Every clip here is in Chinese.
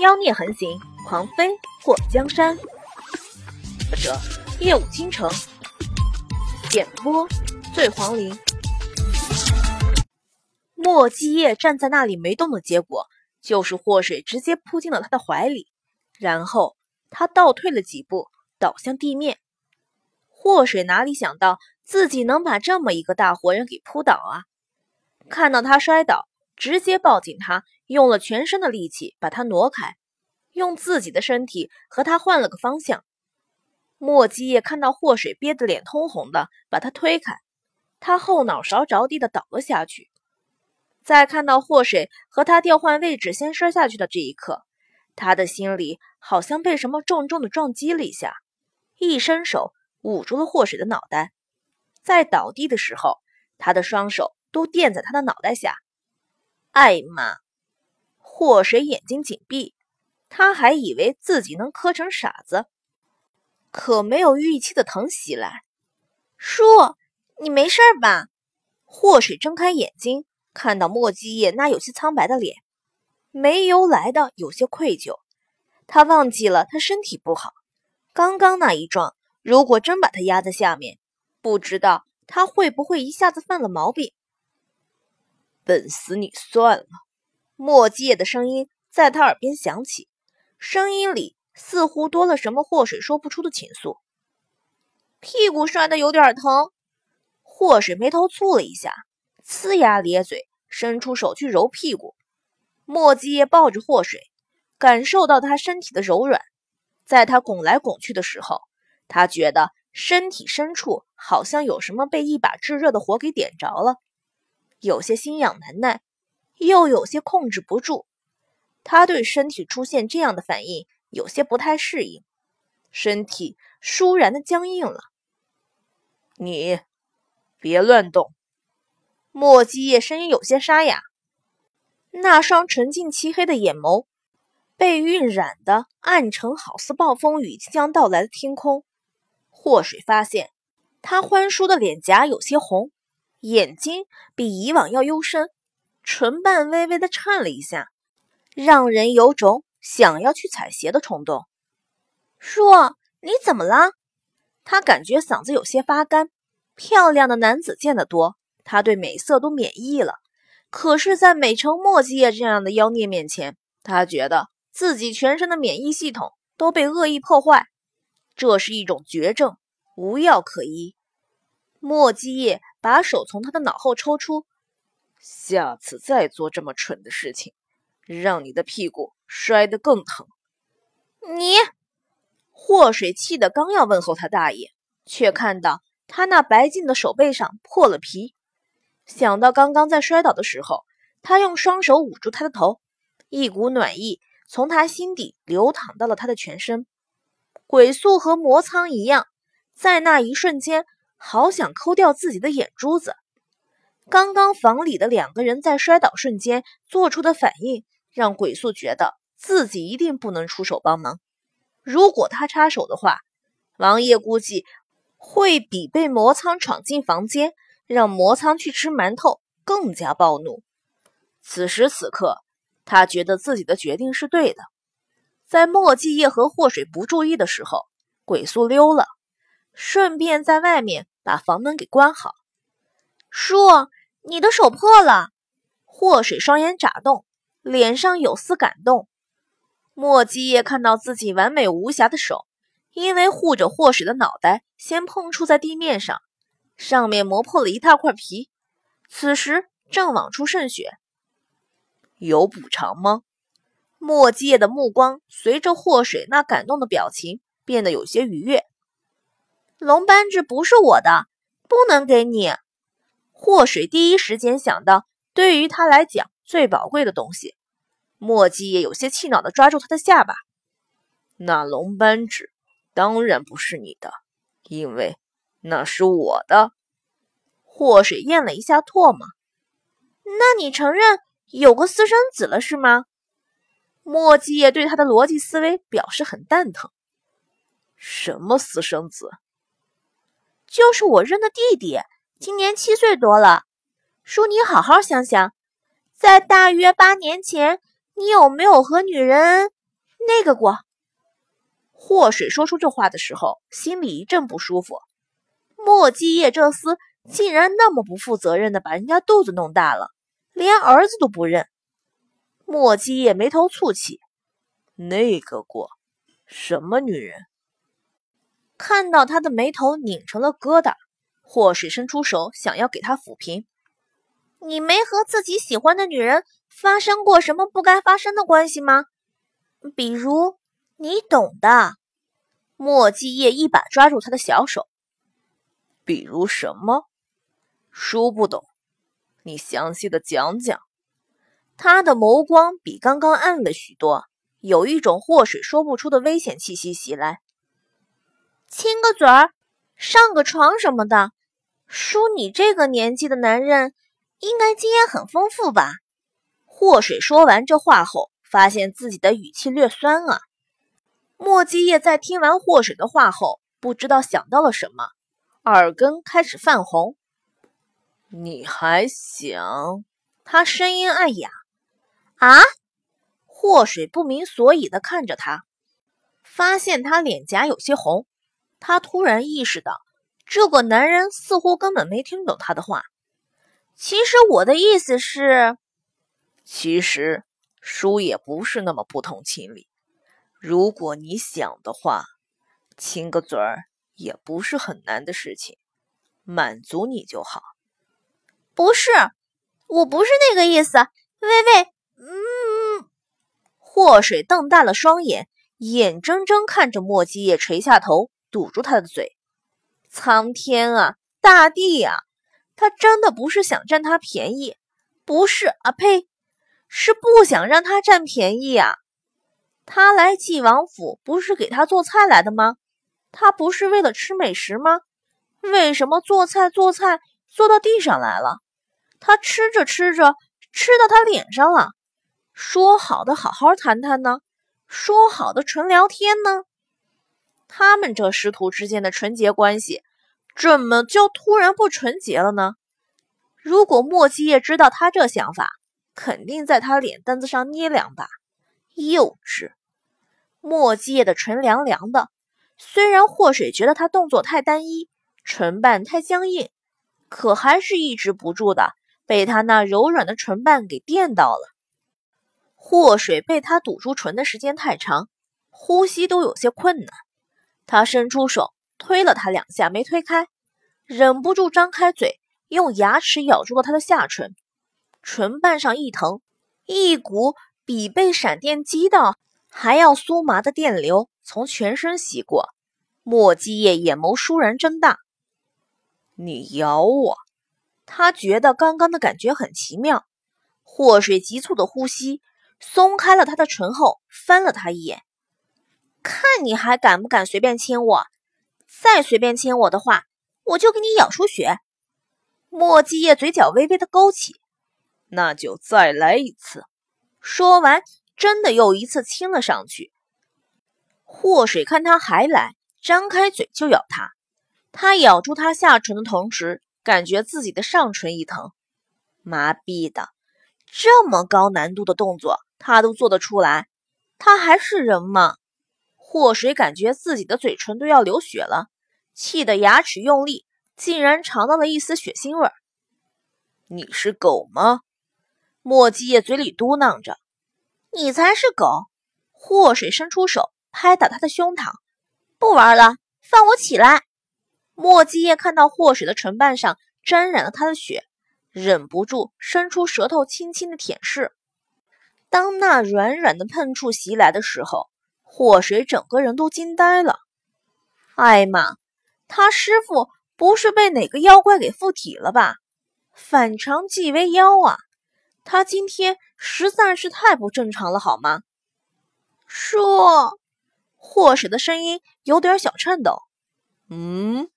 妖孽横行，狂飞过江山。作者：夜舞倾城，演播：醉黄林。莫基叶站在那里没动的结果，就是祸水直接扑进了他的怀里，然后他倒退了几步，倒向地面。祸水哪里想到自己能把这么一个大活人给扑倒啊？看到他摔倒，直接抱紧他。用了全身的力气把他挪开，用自己的身体和他换了个方向。莫基叶看到祸水憋得脸通红的，把他推开，他后脑勺着地的倒了下去。在看到祸水和他调换位置先摔下去的这一刻，他的心里好像被什么重重的撞击了一下，一伸手捂住了祸水的脑袋。在倒地的时候，他的双手都垫在他的脑袋下。哎妈！祸水眼睛紧闭，他还以为自己能磕成傻子，可没有预期的疼袭来。叔，你没事吧？祸水睁开眼睛，看到莫基业那有些苍白的脸，没由来的有些愧疚。他忘记了他身体不好，刚刚那一撞，如果真把他压在下面，不知道他会不会一下子犯了毛病。笨死你算了。莫基叶的声音在他耳边响起，声音里似乎多了什么祸水说不出的情愫。屁股摔得有点疼，祸水眉头蹙了一下，呲牙咧嘴，伸出手去揉屁股。莫基叶抱着祸水，感受到他身体的柔软，在他拱来拱去的时候，他觉得身体深处好像有什么被一把炙热的火给点着了，有些心痒难耐。又有些控制不住，他对身体出现这样的反应有些不太适应，身体倏然的僵硬了。你别乱动。莫基叶声音有些沙哑，那双纯净漆黑的眼眸被晕染的暗沉，好似暴风雨即将到来的天空。祸水发现他欢舒的脸颊有些红，眼睛比以往要幽深。唇瓣微微的颤了一下，让人有种想要去采撷的冲动。叔，你怎么了？他感觉嗓子有些发干。漂亮的男子见得多，他对美色都免疫了。可是，在美成墨迹叶这样的妖孽面前，他觉得自己全身的免疫系统都被恶意破坏。这是一种绝症，无药可医。墨迹叶把手从他的脑后抽出。下次再做这么蠢的事情，让你的屁股摔得更疼。你祸水气得刚要问候他大爷，却看到他那白净的手背上破了皮。想到刚刚在摔倒的时候，他用双手捂住他的头，一股暖意从他心底流淌到了他的全身。鬼宿和魔苍一样，在那一瞬间，好想抠掉自己的眼珠子。刚刚房里的两个人在摔倒瞬间做出的反应，让鬼宿觉得自己一定不能出手帮忙。如果他插手的话，王爷估计会比被魔苍闯进房间让魔苍去吃馒头更加暴怒。此时此刻，他觉得自己的决定是对的。在墨迹叶和祸水不注意的时候，鬼宿溜了，顺便在外面把房门给关好。叔，你的手破了。祸水双眼眨动，脸上有丝感动。莫基叶看到自己完美无瑕的手，因为护着祸水的脑袋，先碰触在地面上，上面磨破了一大块皮，此时正往出渗血。有补偿吗？莫基叶的目光随着祸水那感动的表情变得有些愉悦。龙扳指不是我的，不能给你。祸水第一时间想到，对于他来讲最宝贵的东西。墨迹也有些气恼的抓住他的下巴。那龙斑纸当然不是你的，因为那是我的。祸水咽了一下唾沫。那你承认有个私生子了是吗？墨迹也对他的逻辑思维表示很蛋疼。什么私生子？就是我认的弟弟。今年七岁多了，叔，你好好想想，在大约八年前，你有没有和女人那个过。祸水说出这话的时候，心里一阵不舒服。莫基叶这厮竟然那么不负责任的把人家肚子弄大了，连儿子都不认。莫基叶眉头蹙起，那个过，什么女人？看到他的眉头拧成了疙瘩，祸水伸出手想要给他抚平。你没和自己喜欢的女人发生过什么不该发生的关系吗？比如，你懂的。莫基叶一把抓住他的小手。比如什么？书不懂，你详细的讲讲。他的眸光比刚刚暗了许多，有一种祸水说不出的危险气息袭来。亲个嘴儿，上个床什么的，叔你这个年纪的男人。应该经验很丰富吧？祸水说完这话后，发现自己的语气略酸啊。莫基叶在听完祸水的话后，不知道想到了什么，耳根开始泛红。你还想？他声音暗哑。啊！祸水不明所以的看着他，发现他脸颊有些红，他突然意识到，这个男人似乎根本没听懂他的话。其实我的意思是，其实叔也不是那么不通情理。如果你想的话，亲个嘴儿也不是很难的事情，满足你就好。不是，我不是那个意思。微微，嗯。祸水瞪大了双眼，眼睁睁看着莫基叶垂下头，堵住他的嘴。苍天啊，大地呀！他真的不是想占他便宜，不是啊呸，是不想让他占便宜啊！他来纪王府不是给他做菜来的吗？他不是为了吃美食吗？为什么做菜做菜做到地上来了？他吃着吃着吃到他脸上了。说好的好好谈谈呢？说好的纯聊天呢？他们这师徒之间的纯洁关系。怎么就突然不纯洁了呢？如果莫七叶知道他这想法，肯定在他脸蛋子上捏两把。幼稚！莫七叶的唇凉凉的，虽然祸水觉得他动作太单一，唇瓣太僵硬，可还是抑制不住的被他那柔软的唇瓣给电到了。祸水被他堵住唇的时间太长，呼吸都有些困难。他伸出手。推了他两下，没推开，忍不住张开嘴，用牙齿咬住了他的下唇，唇瓣上一疼，一股比被闪电击到还要酥麻的电流从全身袭过。莫基叶眼眸倏然睁大，你咬我？他觉得刚刚的感觉很奇妙。祸水急促的呼吸，松开了他的唇后，翻了他一眼，看你还敢不敢随便亲我？再随便亲我的话，我就给你咬出血。莫继业嘴角微微的勾起，那就再来一次。说完，真的又一次亲了上去。祸水看他还来，张开嘴就咬他。他咬住他下唇的同时，感觉自己的上唇一疼，麻痹的。这么高难度的动作，他都做得出来，他还是人吗？祸水感觉自己的嘴唇都要流血了，气得牙齿用力，竟然尝到了一丝血腥味儿。你是狗吗？莫基叶嘴里嘟囔着。你才是狗！祸水伸出手拍打他的胸膛。不玩了，放我起来！莫基叶看到祸水的唇瓣上沾染了他的血，忍不住伸出舌头轻轻的舔舐。当那软软的碰触袭来的时候。祸水整个人都惊呆了，艾玛，他师傅不是被哪个妖怪给附体了吧？反常即为妖啊！他今天实在是太不正常了，好吗？说，祸水的声音有点小颤抖。嗯，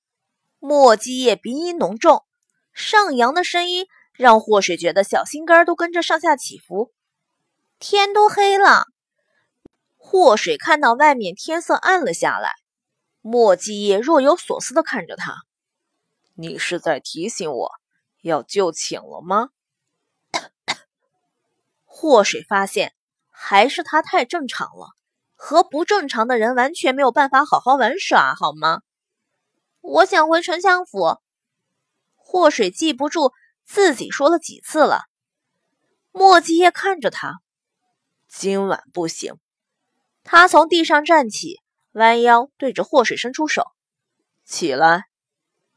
墨迹叶鼻音浓重，上扬的声音让祸水觉得小心肝都跟着上下起伏。天都黑了。祸水看到外面天色暗了下来，墨迹叶若有所思的看着他：“你是在提醒我要就寝了吗？”祸水发现还是他太正常了，和不正常的人完全没有办法好好玩耍，好吗？我想回丞相府。祸水记不住自己说了几次了。莫继业看着他，今晚不行。他从地上站起，弯腰对着祸水伸出手：“起来。”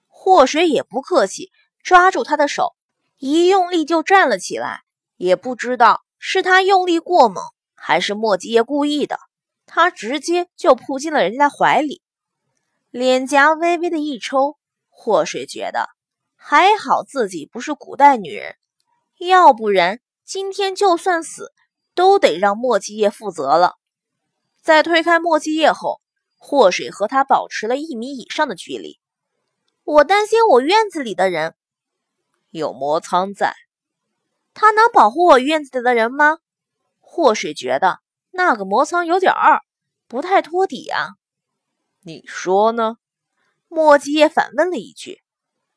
祸水也不客气，抓住他的手，一用力就站了起来。也不知道是他用力过猛，还是莫继业故意的，他直接就扑进了人家怀里，脸颊微微的一抽。祸水觉得还好自己不是古代女人，要不然今天就算死，都得让莫继业负责了。在推开莫继业后，祸水和他保持了一米以上的距离。我担心我院子里的人有魔苍在。他能保护我院子里的人吗？祸水觉得那个魔苍有点二，不太托底啊。你说呢？莫继业反问了一句。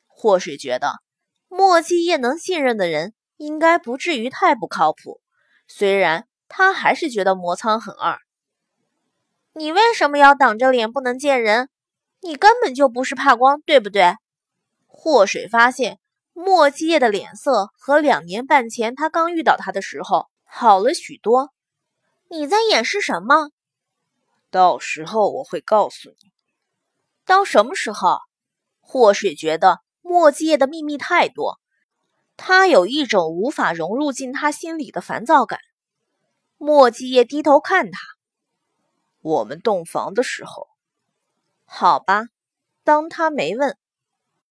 祸水觉得莫继业能信任的人，应该不至于太不靠谱。虽然他还是觉得魔苍很二。你为什么要挡着脸不能见人？你根本就不是怕光，对不对？祸水发现。莫继业的脸色和两年半前他刚遇到他的时候好了许多。你在掩饰什么？到时候我会告诉你。到什么时候？祸水觉得莫继业的秘密太多，他有一种无法融入进他心里的烦躁感。莫继业低头看他。我们洞房的时候。好吧，当他没问。